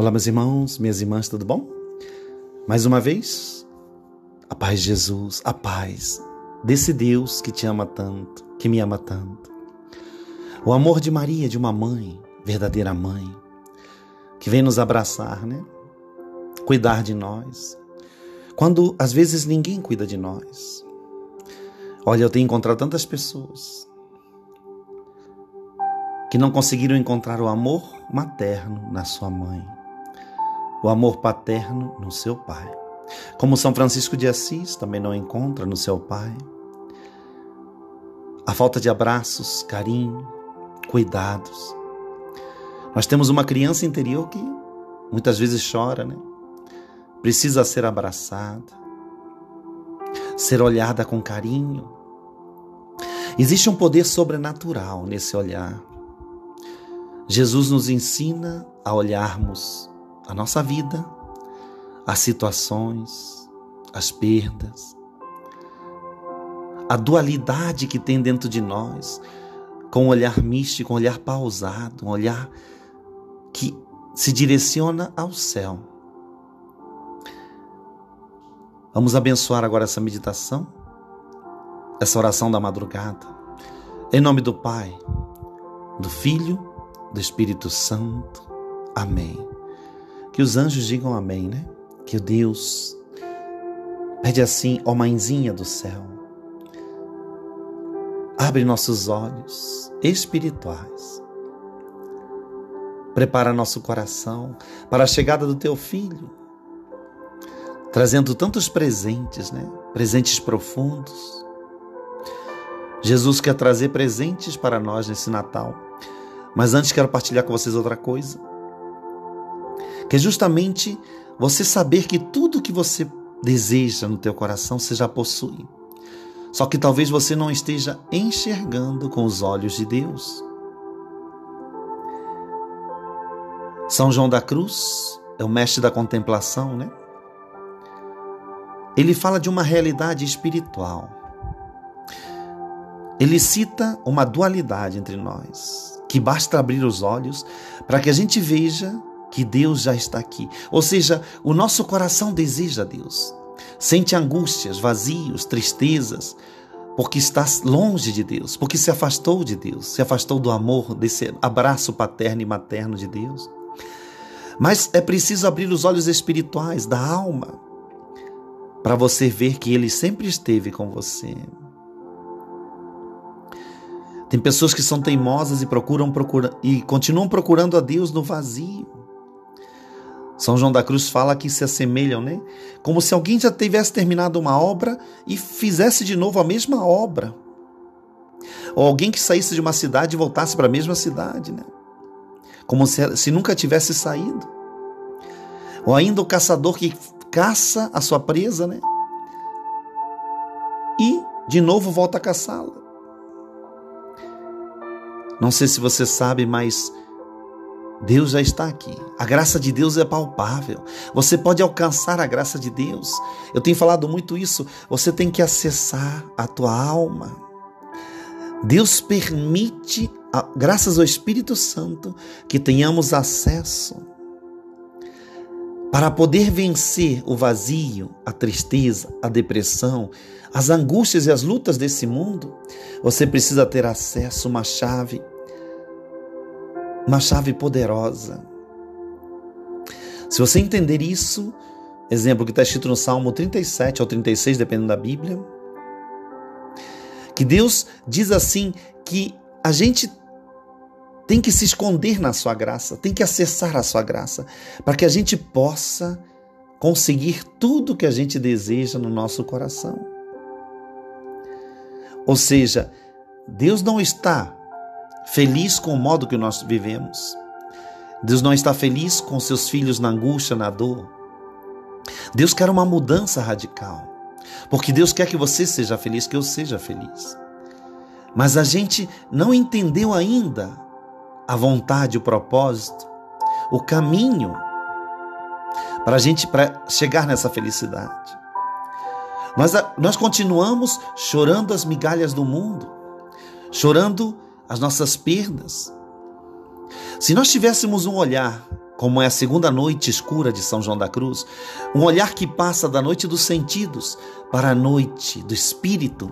Olá, meus irmãos, minhas irmãs, tudo bom? Mais uma vez, a paz de Jesus, a paz desse Deus que te ama tanto, que me ama tanto. O amor de Maria, de uma mãe, verdadeira mãe, que vem nos abraçar, né? Cuidar de nós. Quando às vezes ninguém cuida de nós. Olha, eu tenho encontrado tantas pessoas que não conseguiram encontrar o amor materno na sua mãe, o amor paterno no seu pai. Como São Francisco de Assis também não encontra no seu pai. A falta de abraços, carinho, cuidados. Nós temos uma criança interior que muitas vezes chora, né? Precisa ser abraçada, ser olhada com carinho. Existe um poder sobrenatural nesse olhar. Jesus nos ensina a olharmos a nossa vida, as situações, as perdas, a dualidade que tem dentro de nós, com um olhar místico, um olhar pausado, um olhar que se direciona ao céu. Vamos abençoar agora essa meditação, essa oração da madrugada. Em nome do Pai, do Filho do Espírito Santo. Amém. Que os anjos digam amém, né? Que o Deus pede assim, ó mãezinha do céu, abre nossos olhos espirituais. Prepara nosso coração para a chegada do teu filho, trazendo tantos presentes, né? Presentes profundos. Jesus quer trazer presentes para nós nesse Natal mas antes quero partilhar com vocês outra coisa. Que é justamente você saber que tudo que você deseja no teu coração você já possui. Só que talvez você não esteja enxergando com os olhos de Deus. São João da Cruz é o mestre da contemplação, né? Ele fala de uma realidade espiritual. Ele cita uma dualidade entre nós que basta abrir os olhos para que a gente veja que Deus já está aqui. Ou seja, o nosso coração deseja Deus. Sente angústias, vazios, tristezas, porque está longe de Deus, porque se afastou de Deus, se afastou do amor, desse abraço paterno e materno de Deus. Mas é preciso abrir os olhos espirituais da alma para você ver que Ele sempre esteve com você. Tem pessoas que são teimosas e procuram procura, e continuam procurando a Deus no vazio. São João da Cruz fala que se assemelham, né? Como se alguém já tivesse terminado uma obra e fizesse de novo a mesma obra. Ou alguém que saísse de uma cidade e voltasse para a mesma cidade, né? Como se, se nunca tivesse saído. Ou ainda o caçador que caça a sua presa, né? E de novo volta a caçá-la. Não sei se você sabe, mas Deus já está aqui. A graça de Deus é palpável. Você pode alcançar a graça de Deus. Eu tenho falado muito isso. Você tem que acessar a tua alma. Deus permite, graças ao Espírito Santo, que tenhamos acesso para poder vencer o vazio, a tristeza, a depressão, as angústias e as lutas desse mundo. Você precisa ter acesso a uma chave uma chave poderosa. Se você entender isso, exemplo que está escrito no Salmo 37 ou 36, dependendo da Bíblia, que Deus diz assim que a gente tem que se esconder na sua graça, tem que acessar a sua graça, para que a gente possa conseguir tudo que a gente deseja no nosso coração. Ou seja, Deus não está feliz com o modo que nós vivemos. Deus não está feliz com seus filhos na angústia, na dor. Deus quer uma mudança radical. Porque Deus quer que você seja feliz, que eu seja feliz. Mas a gente não entendeu ainda a vontade, o propósito, o caminho para a gente pra chegar nessa felicidade. Nós, nós continuamos chorando as migalhas do mundo, chorando as nossas perdas. Se nós tivéssemos um olhar como é a segunda noite escura de São João da Cruz, um olhar que passa da noite dos sentidos para a noite do espírito,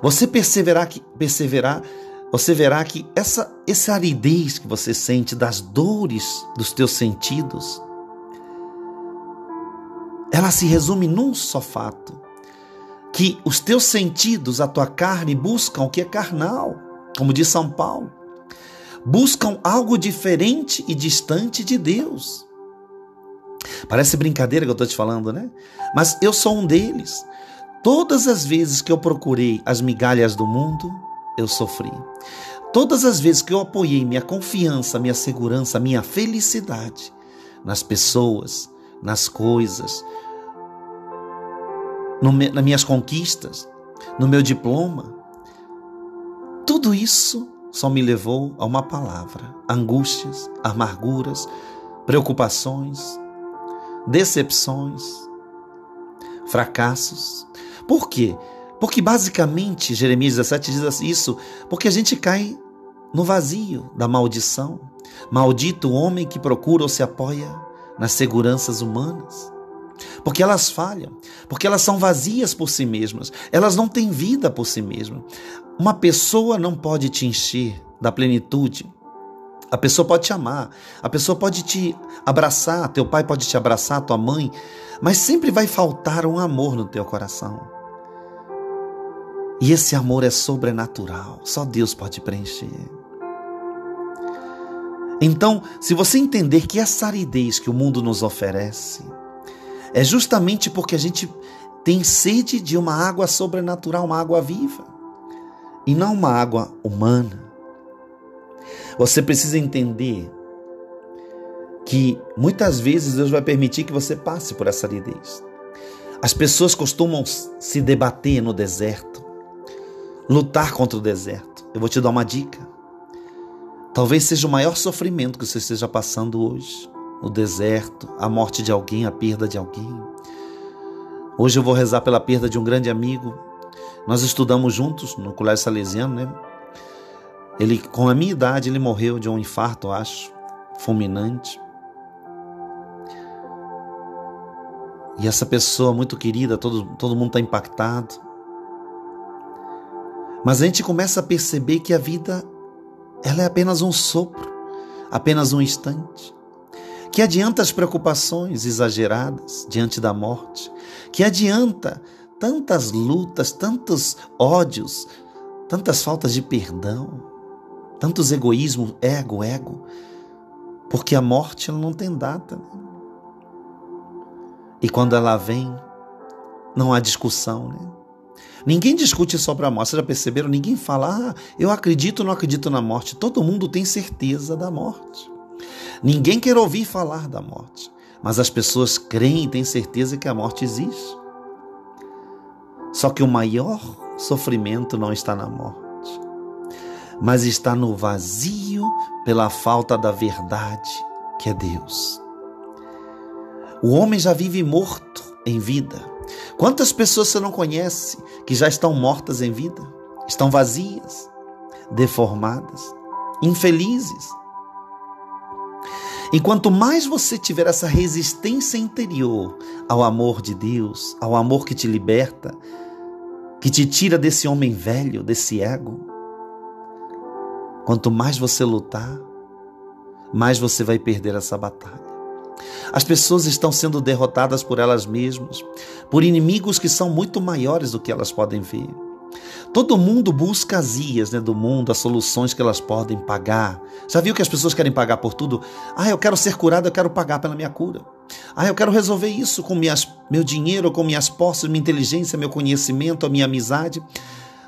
você perseverar que perseverar, você verá que essa essa aridez que você sente das dores dos teus sentidos, ela se resume num só fato, que os teus sentidos, a tua carne buscam o que é carnal, como diz São Paulo. Buscam algo diferente e distante de Deus. Parece brincadeira que eu estou te falando, né? Mas eu sou um deles. Todas as vezes que eu procurei as migalhas do mundo, eu sofri. Todas as vezes que eu apoiei minha confiança, minha segurança, minha felicidade nas pessoas, nas coisas, no, nas minhas conquistas, no meu diploma, tudo isso só me levou a uma palavra: angústias, amarguras, preocupações, decepções, fracassos. Por quê? Porque basicamente Jeremias 17 diz isso, porque a gente cai no vazio da maldição. Maldito o homem que procura ou se apoia nas seguranças humanas. Porque elas falham, porque elas são vazias por si mesmas, elas não têm vida por si mesmas. Uma pessoa não pode te encher da plenitude. A pessoa pode te amar, a pessoa pode te abraçar, teu pai pode te abraçar, tua mãe, mas sempre vai faltar um amor no teu coração. E esse amor é sobrenatural, só Deus pode preencher. Então, se você entender que essa aridez que o mundo nos oferece, é justamente porque a gente tem sede de uma água sobrenatural, uma água viva, e não uma água humana. Você precisa entender que muitas vezes Deus vai permitir que você passe por essa aridez. As pessoas costumam se debater no deserto, lutar contra o deserto. Eu vou te dar uma dica. Talvez seja o maior sofrimento que você esteja passando hoje no deserto, a morte de alguém, a perda de alguém. Hoje eu vou rezar pela perda de um grande amigo. Nós estudamos juntos no Colégio Salesiano, né? Ele, com a minha idade, ele morreu de um infarto, acho, fulminante. E essa pessoa muito querida, todo, todo mundo está impactado. Mas a gente começa a perceber que a vida ela é apenas um sopro, apenas um instante. Que adianta as preocupações exageradas diante da morte? Que adianta tantas lutas, tantos ódios, tantas faltas de perdão, tantos egoísmos, ego, ego? Porque a morte não tem data. Né? E quando ela vem, não há discussão, né? Ninguém discute sobre a morte. Vocês já perceberam? Ninguém fala, ah, eu acredito ou não acredito na morte. Todo mundo tem certeza da morte. Ninguém quer ouvir falar da morte, mas as pessoas creem e têm certeza que a morte existe. Só que o maior sofrimento não está na morte, mas está no vazio pela falta da verdade, que é Deus. O homem já vive morto em vida. Quantas pessoas você não conhece que já estão mortas em vida? Estão vazias, deformadas, infelizes, e quanto mais você tiver essa resistência interior ao amor de Deus, ao amor que te liberta, que te tira desse homem velho, desse ego, quanto mais você lutar, mais você vai perder essa batalha. As pessoas estão sendo derrotadas por elas mesmas, por inimigos que são muito maiores do que elas podem ver. Todo mundo busca as ias né, do mundo, as soluções que elas podem pagar. Já viu que as pessoas querem pagar por tudo? Ah, eu quero ser curado, eu quero pagar pela minha cura. Ah, eu quero resolver isso com minhas, meu dinheiro, com minhas posses, minha inteligência, meu conhecimento, a minha amizade.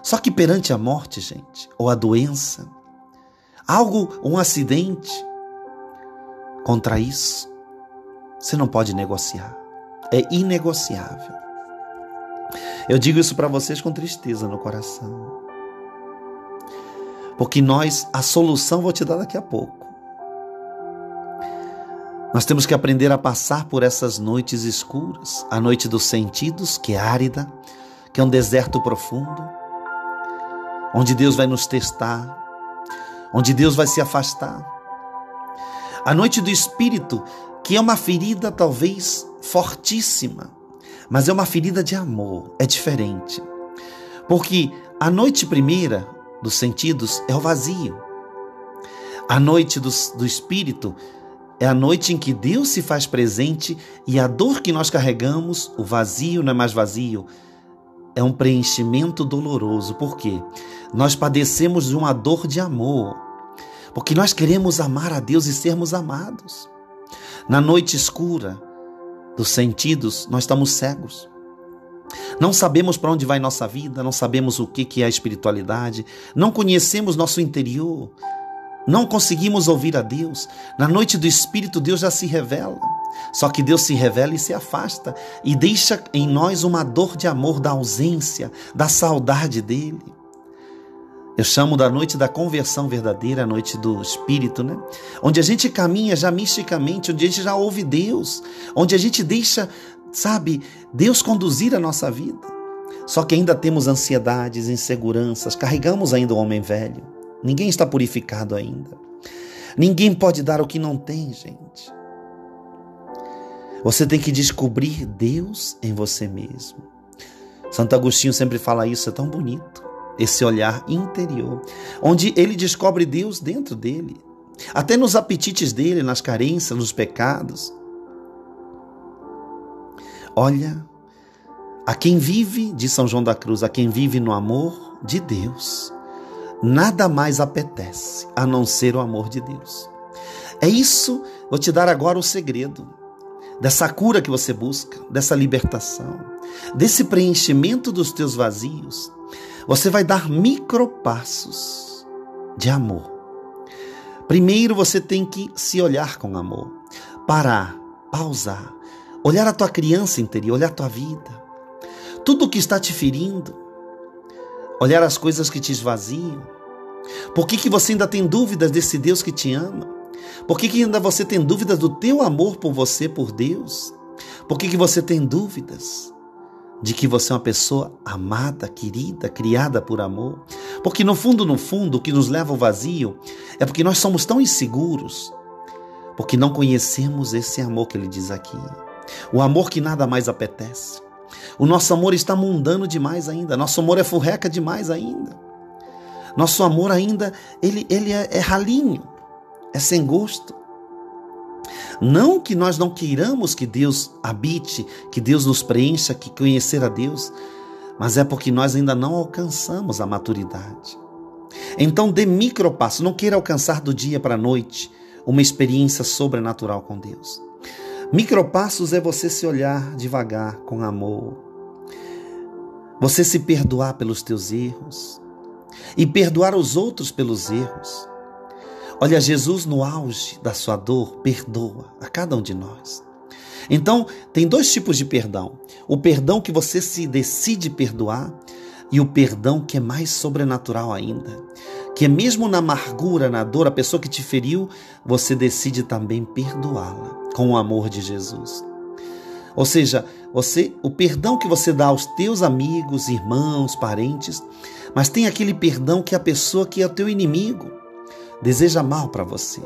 Só que perante a morte, gente, ou a doença, algo, um acidente, contra isso, você não pode negociar. É inegociável. Eu digo isso para vocês com tristeza no coração. Porque nós, a solução vou te dar daqui a pouco. Nós temos que aprender a passar por essas noites escuras, a noite dos sentidos, que é árida, que é um deserto profundo, onde Deus vai nos testar, onde Deus vai se afastar. A noite do espírito, que é uma ferida talvez fortíssima, mas é uma ferida de amor, é diferente. Porque a noite primeira dos sentidos é o vazio. A noite do, do espírito é a noite em que Deus se faz presente e a dor que nós carregamos, o vazio não é mais vazio, é um preenchimento doloroso. Por quê? Nós padecemos de uma dor de amor. Porque nós queremos amar a Deus e sermos amados. Na noite escura dos sentidos, nós estamos cegos. Não sabemos para onde vai nossa vida, não sabemos o que é a espiritualidade, não conhecemos nosso interior, não conseguimos ouvir a Deus. Na noite do Espírito, Deus já se revela. Só que Deus se revela e se afasta e deixa em nós uma dor de amor da ausência, da saudade dele. Eu chamo da noite da conversão verdadeira, a noite do Espírito, né? Onde a gente caminha já misticamente, onde a gente já ouve Deus, onde a gente deixa, sabe, Deus conduzir a nossa vida. Só que ainda temos ansiedades, inseguranças, carregamos ainda o homem velho. Ninguém está purificado ainda. Ninguém pode dar o que não tem, gente. Você tem que descobrir Deus em você mesmo. Santo Agostinho sempre fala isso, é tão bonito. Esse olhar interior, onde ele descobre Deus dentro dele, até nos apetites dele, nas carências, nos pecados. Olha, a quem vive, de São João da Cruz, a quem vive no amor de Deus, nada mais apetece a não ser o amor de Deus. É isso, vou te dar agora o segredo dessa cura que você busca, dessa libertação, desse preenchimento dos teus vazios. Você vai dar micropassos de amor. Primeiro você tem que se olhar com amor, parar, pausar, olhar a tua criança interior, olhar a tua vida, tudo o que está te ferindo, olhar as coisas que te esvaziam. Por que, que você ainda tem dúvidas desse Deus que te ama? Por que, que ainda você tem dúvidas do teu amor por você, por Deus? Por que, que você tem dúvidas de que você é uma pessoa amada, querida, criada por amor? Porque no fundo, no fundo, o que nos leva ao vazio é porque nós somos tão inseguros, porque não conhecemos esse amor que ele diz aqui. O amor que nada mais apetece. O nosso amor está mundano demais ainda. Nosso amor é furreca demais ainda. Nosso amor ainda, ele, ele é, é ralinho, é sem gosto. Não que nós não queiramos que Deus habite, que Deus nos preencha, que conhecer a Deus, mas é porque nós ainda não alcançamos a maturidade. Então dê micropasso, não queira alcançar do dia para a noite uma experiência sobrenatural com Deus. Micropassos é você se olhar devagar, com amor. Você se perdoar pelos teus erros e perdoar os outros pelos erros. Olha, Jesus no auge da sua dor perdoa a cada um de nós. Então, tem dois tipos de perdão: o perdão que você se decide perdoar e o perdão que é mais sobrenatural ainda, que é mesmo na amargura, na dor, a pessoa que te feriu, você decide também perdoá-la com o amor de Jesus. Ou seja, você, o perdão que você dá aos teus amigos, irmãos, parentes, mas tem aquele perdão que a pessoa que é o teu inimigo deseja mal para você.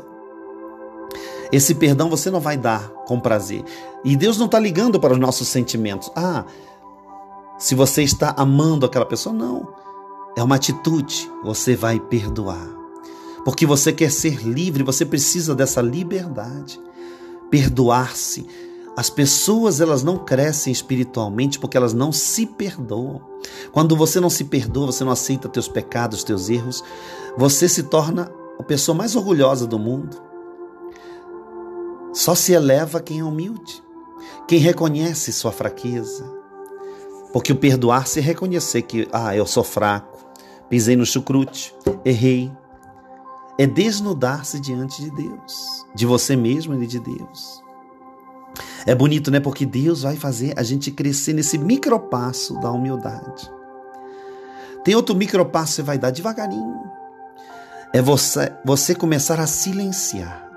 Esse perdão você não vai dar com prazer. E Deus não está ligando para os nossos sentimentos. Ah, se você está amando aquela pessoa, não. É uma atitude. Você vai perdoar. Porque você quer ser livre, você precisa dessa liberdade perdoar-se. As pessoas elas não crescem espiritualmente porque elas não se perdoam. Quando você não se perdoa, você não aceita teus pecados, teus erros, você se torna a pessoa mais orgulhosa do mundo. Só se eleva quem é humilde, quem reconhece sua fraqueza. Porque o perdoar-se reconhecer que, ah, eu sou fraco, pisei no chucrute, errei, é desnudar-se diante de Deus, de você mesmo e de Deus. É bonito, né? Porque Deus vai fazer a gente crescer nesse micropasso da humildade. Tem outro micropasso que você vai dar devagarinho. É você, você começar a silenciar.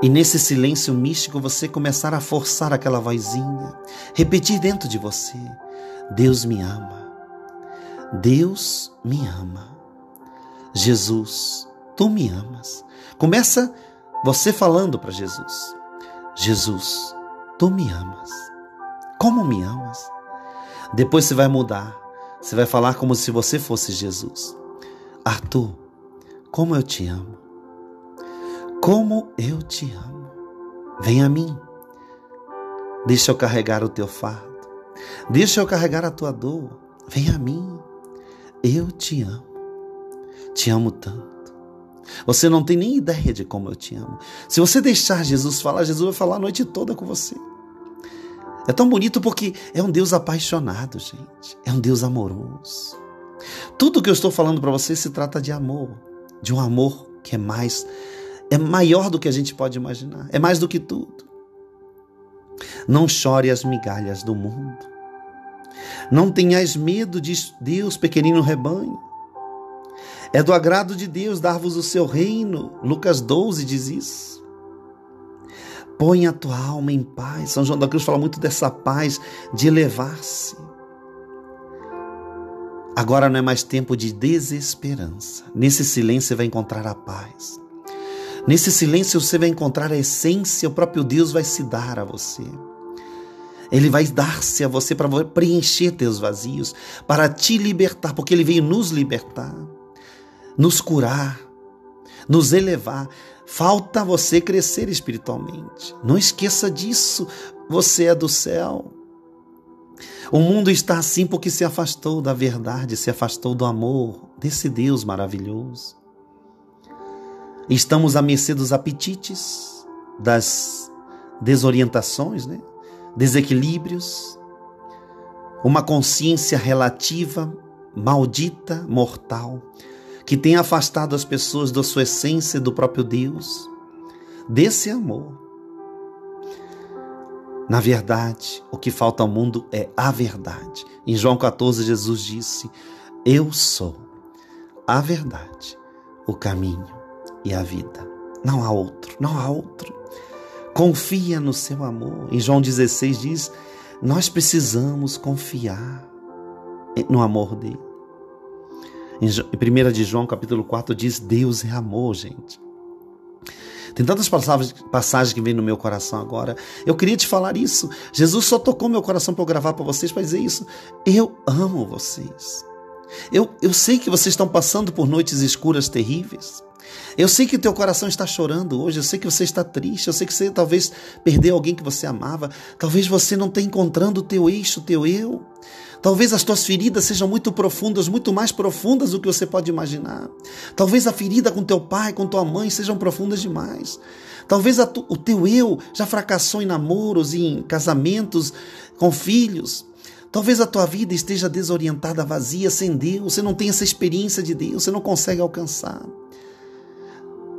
E nesse silêncio místico você começar a forçar aquela vozinha, repetir dentro de você: Deus me ama. Deus me ama. Jesus, tu me amas. Começa Você falando para Jesus: Jesus, tu me amas. Como me amas? Depois você vai mudar. Você vai falar como se você fosse Jesus. Arthur, como eu te amo. Como eu te amo. Vem a mim. Deixa eu carregar o teu fardo. Deixa eu carregar a tua dor. Vem a mim. Eu te amo. Te amo tanto. Você não tem nem ideia de como eu te amo. Se você deixar Jesus falar, Jesus vai falar a noite toda com você. É tão bonito porque é um Deus apaixonado, gente. É um Deus amoroso. Tudo que eu estou falando para você se trata de amor, de um amor que é mais é maior do que a gente pode imaginar, é mais do que tudo. Não chore as migalhas do mundo. Não tenhais medo de Deus, pequenino rebanho. É do agrado de Deus dar-vos o seu reino. Lucas 12 diz isso. Põe a tua alma em paz. São João da Cruz fala muito dessa paz, de elevar-se. Agora não é mais tempo de desesperança. Nesse silêncio você vai encontrar a paz. Nesse silêncio você vai encontrar a essência, o próprio Deus vai se dar a você. Ele vai dar-se a você para preencher teus vazios, para te libertar, porque ele veio nos libertar nos curar, nos elevar. Falta você crescer espiritualmente. Não esqueça disso. Você é do céu. O mundo está assim porque se afastou da verdade, se afastou do amor desse Deus maravilhoso. Estamos à mercê dos apetites, das desorientações, né? desequilíbrios, uma consciência relativa, maldita, mortal que tem afastado as pessoas da sua essência do próprio Deus, desse amor. Na verdade, o que falta ao mundo é a verdade. Em João 14, Jesus disse: Eu sou a verdade, o caminho e a vida. Não há outro, não há outro. Confia no seu amor. Em João 16 diz: Nós precisamos confiar no amor dele. Em 1 de João, capítulo 4, diz: Deus é amor, gente. Tem tantas passagens que vêm no meu coração agora. Eu queria te falar isso. Jesus só tocou meu coração para eu gravar para vocês para dizer isso. Eu amo vocês. Eu, eu sei que vocês estão passando por noites escuras terríveis. Eu sei que o teu coração está chorando hoje, eu sei que você está triste, eu sei que você talvez perdeu alguém que você amava, talvez você não tenha encontrando o teu eixo, o teu eu. Talvez as tuas feridas sejam muito profundas, muito mais profundas do que você pode imaginar. Talvez a ferida com teu pai, com tua mãe sejam profundas demais. Talvez tu, o teu eu já fracassou em namoros, em casamentos, com filhos. Talvez a tua vida esteja desorientada, vazia, sem Deus. Você não tem essa experiência de Deus, você não consegue alcançar.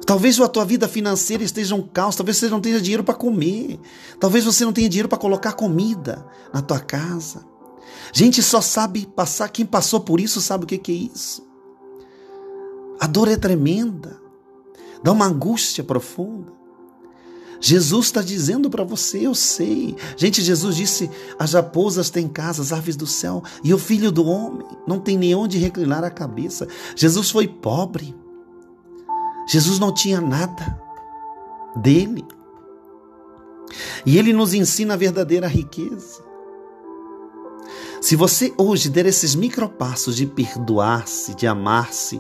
Talvez a tua vida financeira esteja um caos, talvez você não tenha dinheiro para comer, talvez você não tenha dinheiro para colocar comida na tua casa. Gente só sabe passar, quem passou por isso sabe o que é isso. A dor é tremenda, dá uma angústia profunda. Jesus está dizendo para você, eu sei. Gente, Jesus disse: as raposas têm casas, aves do céu, e o filho do homem não tem nem onde reclinar a cabeça. Jesus foi pobre. Jesus não tinha nada dele. E ele nos ensina a verdadeira riqueza. Se você hoje der esses micropassos de perdoar-se, de amar-se,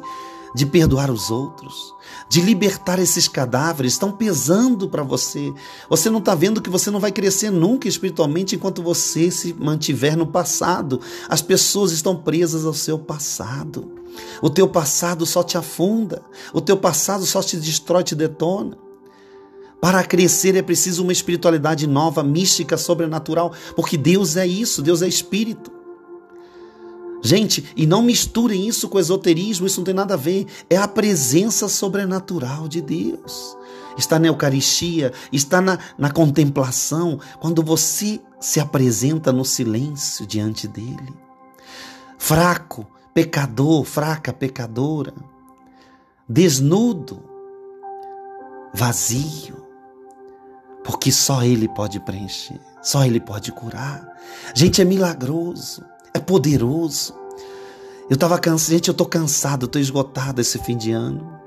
de perdoar os outros, de libertar esses cadáveres, estão pesando para você. Você não está vendo que você não vai crescer nunca espiritualmente enquanto você se mantiver no passado. As pessoas estão presas ao seu passado. O teu passado só te afunda, o teu passado só te destrói, te detona. Para crescer é preciso uma espiritualidade nova, mística, sobrenatural, porque Deus é isso, Deus é espírito. Gente, e não misturem isso com esoterismo, isso não tem nada a ver. É a presença sobrenatural de Deus. Está na Eucaristia, está na, na contemplação, quando você se apresenta no silêncio diante dele. Fraco, pecador, fraca, pecadora, desnudo, vazio, porque só Ele pode preencher, só Ele pode curar. Gente, é milagroso, é poderoso. Eu estava cansado, gente, eu estou cansado, estou esgotado esse fim de ano.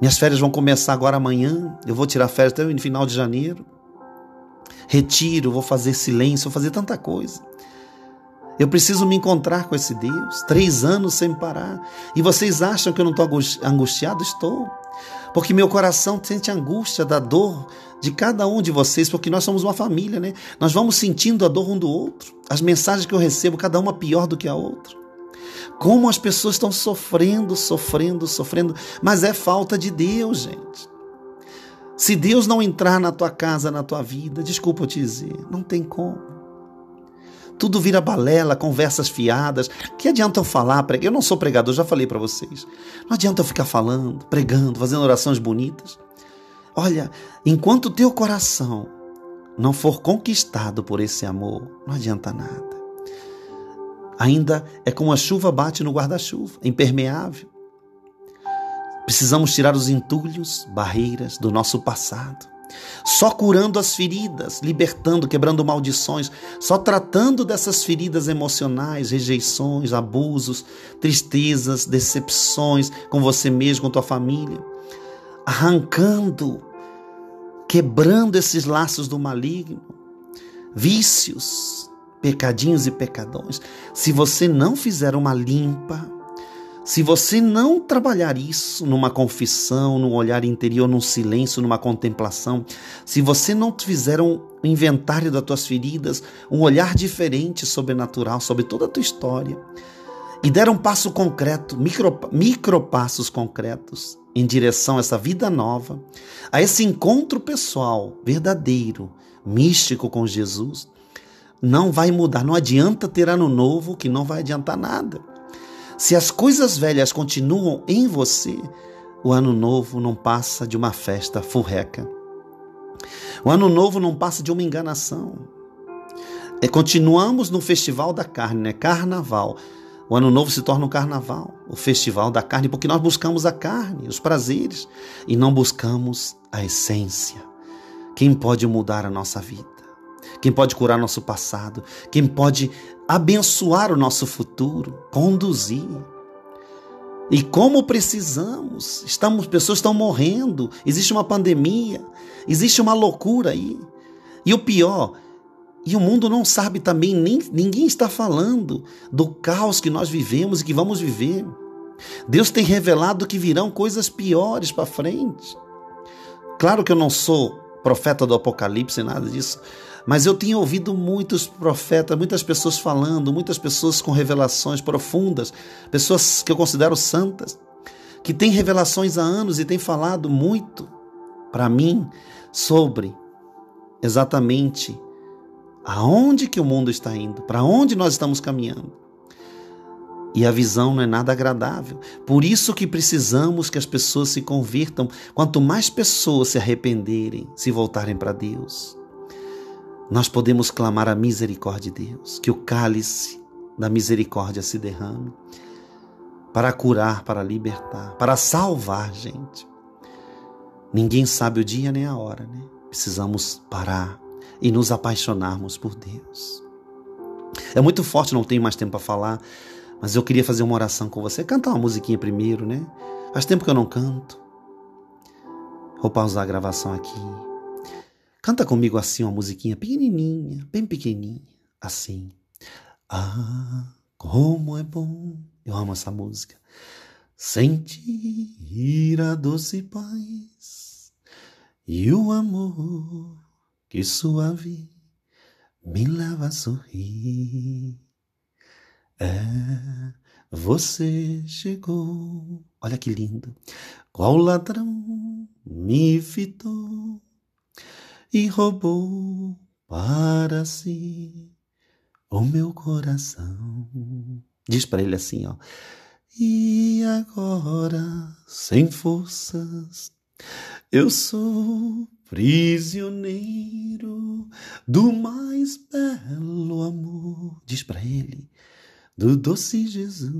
Minhas férias vão começar agora amanhã. Eu vou tirar férias até no final de janeiro. Retiro, vou fazer silêncio, vou fazer tanta coisa. Eu preciso me encontrar com esse Deus. Três anos sem parar. E vocês acham que eu não estou angustiado? Estou. Porque meu coração sente angústia da dor de cada um de vocês, porque nós somos uma família, né? Nós vamos sentindo a dor um do outro. As mensagens que eu recebo, cada uma pior do que a outra. Como as pessoas estão sofrendo, sofrendo, sofrendo. Mas é falta de Deus, gente. Se Deus não entrar na tua casa, na tua vida, desculpa eu te dizer, não tem como tudo vira balela, conversas fiadas. Que adianta eu falar? Eu não sou pregador, já falei para vocês. Não adianta eu ficar falando, pregando, fazendo orações bonitas. Olha, enquanto o teu coração não for conquistado por esse amor, não adianta nada. Ainda é como a chuva bate no guarda-chuva, impermeável. Precisamos tirar os entulhos, barreiras do nosso passado só curando as feridas, libertando, quebrando maldições, só tratando dessas feridas emocionais, rejeições, abusos, tristezas, decepções com você mesmo, com tua família, arrancando, quebrando esses laços do maligno, vícios, pecadinhos e pecadões. Se você não fizer uma limpa, se você não trabalhar isso numa confissão, num olhar interior, num silêncio, numa contemplação, se você não fizer um inventário das tuas feridas, um olhar diferente, sobrenatural sobre toda a tua história, e der um passo concreto, micro, micropassos concretos em direção a essa vida nova, a esse encontro pessoal, verdadeiro, místico com Jesus, não vai mudar. Não adianta ter ano novo que não vai adiantar nada. Se as coisas velhas continuam em você, o ano novo não passa de uma festa furreca. O ano novo não passa de uma enganação. É, continuamos no festival da carne, né? Carnaval. O ano novo se torna um carnaval, o festival da carne, porque nós buscamos a carne, os prazeres, e não buscamos a essência. Quem pode mudar a nossa vida? Quem pode curar nosso passado? Quem pode abençoar o nosso futuro, conduzir. E como precisamos, estamos, pessoas estão morrendo, existe uma pandemia, existe uma loucura aí. E o pior, e o mundo não sabe também, nem, ninguém está falando do caos que nós vivemos e que vamos viver. Deus tem revelado que virão coisas piores para frente. Claro que eu não sou profeta do Apocalipse, nada disso, mas eu tinha ouvido muitos profetas, muitas pessoas falando, muitas pessoas com revelações profundas, pessoas que eu considero santas, que têm revelações há anos e têm falado muito para mim sobre exatamente aonde que o mundo está indo, para onde nós estamos caminhando. E a visão não é nada agradável. Por isso que precisamos que as pessoas se convirtam. Quanto mais pessoas se arrependerem, se voltarem para Deus, nós podemos clamar a misericórdia de Deus, que o cálice da misericórdia se derrame para curar, para libertar, para salvar, gente. Ninguém sabe o dia nem a hora, né? Precisamos parar e nos apaixonarmos por Deus. É muito forte, não tenho mais tempo para falar, mas eu queria fazer uma oração com você. Cantar uma musiquinha primeiro, né? Faz tempo que eu não canto. Vou pausar a gravação aqui. Canta comigo assim uma musiquinha pequenininha, bem pequenininha, assim. Ah, como é bom. Eu amo essa música. Sentir a doce paz e o amor que suave me leva a sorrir. É, você chegou. Olha que lindo. Qual ladrão me fitou? e roubou para si o meu coração. Diz para ele assim, ó. E agora, sem forças, eu sou prisioneiro do mais belo amor. Diz para ele, do doce Jesus,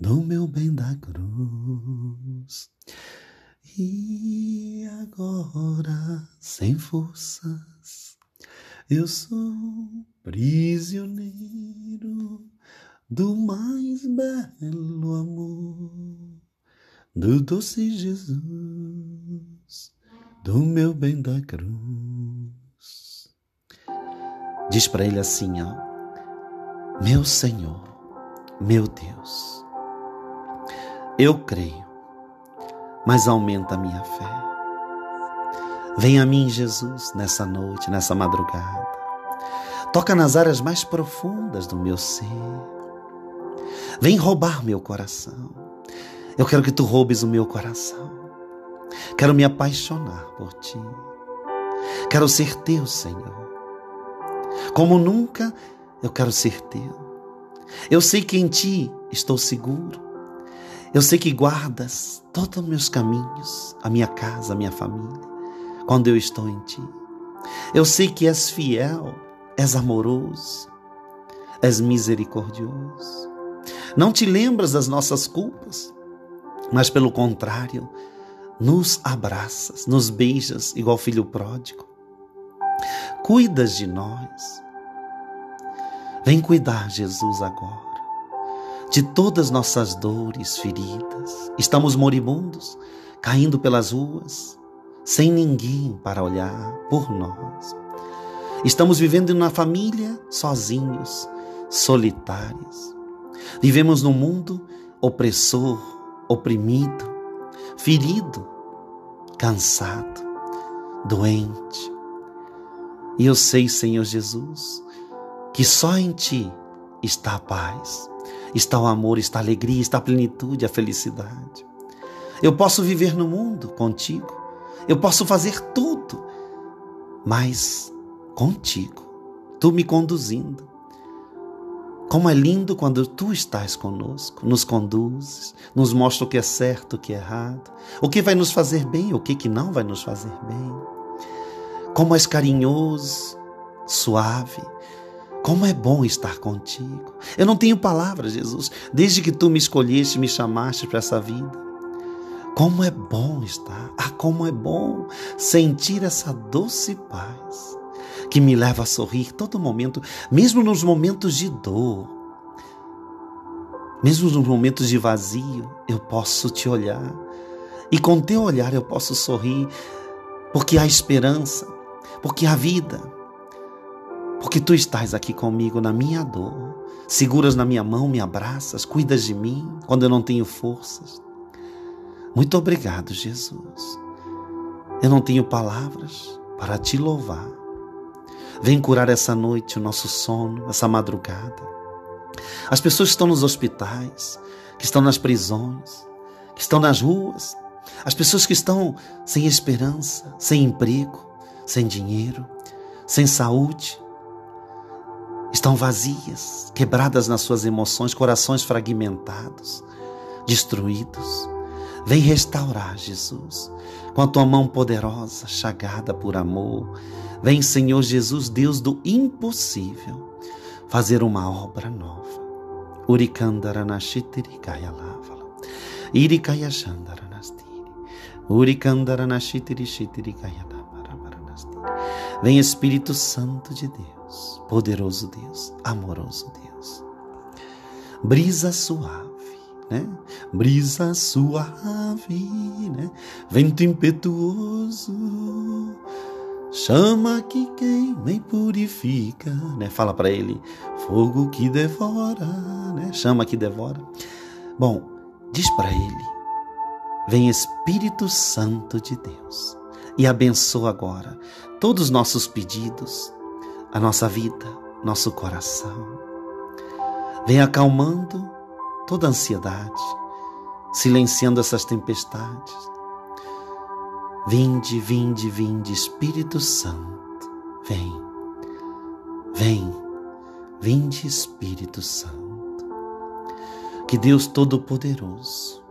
do meu bem da cruz. E agora, sem forças, eu sou prisioneiro do mais belo amor, do doce Jesus, do meu bem da cruz. Diz para ele assim, ó: Meu Senhor, meu Deus, eu creio, mas aumenta a minha fé. Vem a mim, Jesus, nessa noite, nessa madrugada. Toca nas áreas mais profundas do meu ser. Vem roubar meu coração. Eu quero que tu roubes o meu coração. Quero me apaixonar por ti. Quero ser teu, Senhor. Como nunca eu quero ser teu. Eu sei que em ti estou seguro. Eu sei que guardas todos os meus caminhos, a minha casa, a minha família, quando eu estou em ti. Eu sei que és fiel, és amoroso, és misericordioso. Não te lembras das nossas culpas, mas pelo contrário, nos abraças, nos beijas, igual filho pródigo. Cuidas de nós. Vem cuidar, Jesus, agora, de todas nossas dores, feridas. Estamos moribundos, caindo pelas ruas, sem ninguém para olhar por nós. Estamos vivendo uma família sozinhos, solitários. Vivemos num mundo opressor, oprimido, ferido, cansado, doente. E eu sei, Senhor Jesus, que só em Ti está a paz, está o amor, está a alegria, está a plenitude, a felicidade. Eu posso viver no mundo contigo, eu posso fazer tudo, mas contigo, tu me conduzindo, como é lindo quando tu estás conosco, nos conduzes, nos mostra o que é certo, o que é errado, o que vai nos fazer bem, o que, que não vai nos fazer bem. Como és carinhoso, suave, como é bom estar contigo. Eu não tenho palavras, Jesus, desde que tu me escolheste, me chamaste para essa vida. Como é bom estar, ah, como é bom sentir essa doce paz que me leva a sorrir todo momento, mesmo nos momentos de dor, mesmo nos momentos de vazio, eu posso te olhar e com teu olhar eu posso sorrir, porque há esperança, porque há vida, porque tu estás aqui comigo na minha dor, seguras na minha mão, me abraças, cuidas de mim quando eu não tenho forças. Muito obrigado, Jesus. Eu não tenho palavras para te louvar Vem curar essa noite o nosso sono, essa madrugada. As pessoas que estão nos hospitais, que estão nas prisões, que estão nas ruas, as pessoas que estão sem esperança, sem emprego, sem dinheiro, sem saúde, estão vazias, quebradas nas suas emoções, corações fragmentados, destruídos. Vem restaurar, Jesus, com a tua mão poderosa, chagada por amor, Vem, Senhor Jesus, Deus do impossível, fazer uma obra nova. Urikandaranashitiri lavala. Irikaya shandaranastiri. Urikandaranashitiri shitiri Vem Espírito Santo de Deus, poderoso Deus, amoroso Deus. Brisa suave, né? Brisa suave, né? Vento impetuoso Chama que queima e purifica, né? Fala para ele, fogo que devora, né? Chama que devora. Bom, diz para ele, vem Espírito Santo de Deus e abençoa agora todos os nossos pedidos, a nossa vida, nosso coração. Vem acalmando toda ansiedade, silenciando essas tempestades Vinde, vinde, vinde, Espírito Santo, vem, vem, vinde, Espírito Santo. Que Deus Todo-Poderoso,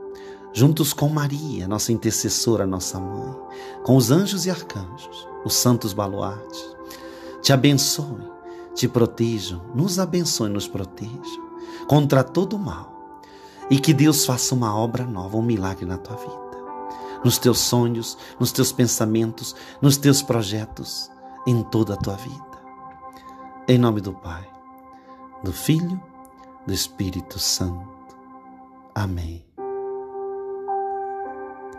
juntos com Maria, nossa intercessora, nossa mãe, com os anjos e arcanjos, os santos baluartes, te abençoe, te protejam, nos abençoe, nos protejam contra todo o mal. E que Deus faça uma obra nova, um milagre na tua vida nos teus sonhos, nos teus pensamentos, nos teus projetos, em toda a tua vida. Em nome do Pai, do Filho, do Espírito Santo. Amém.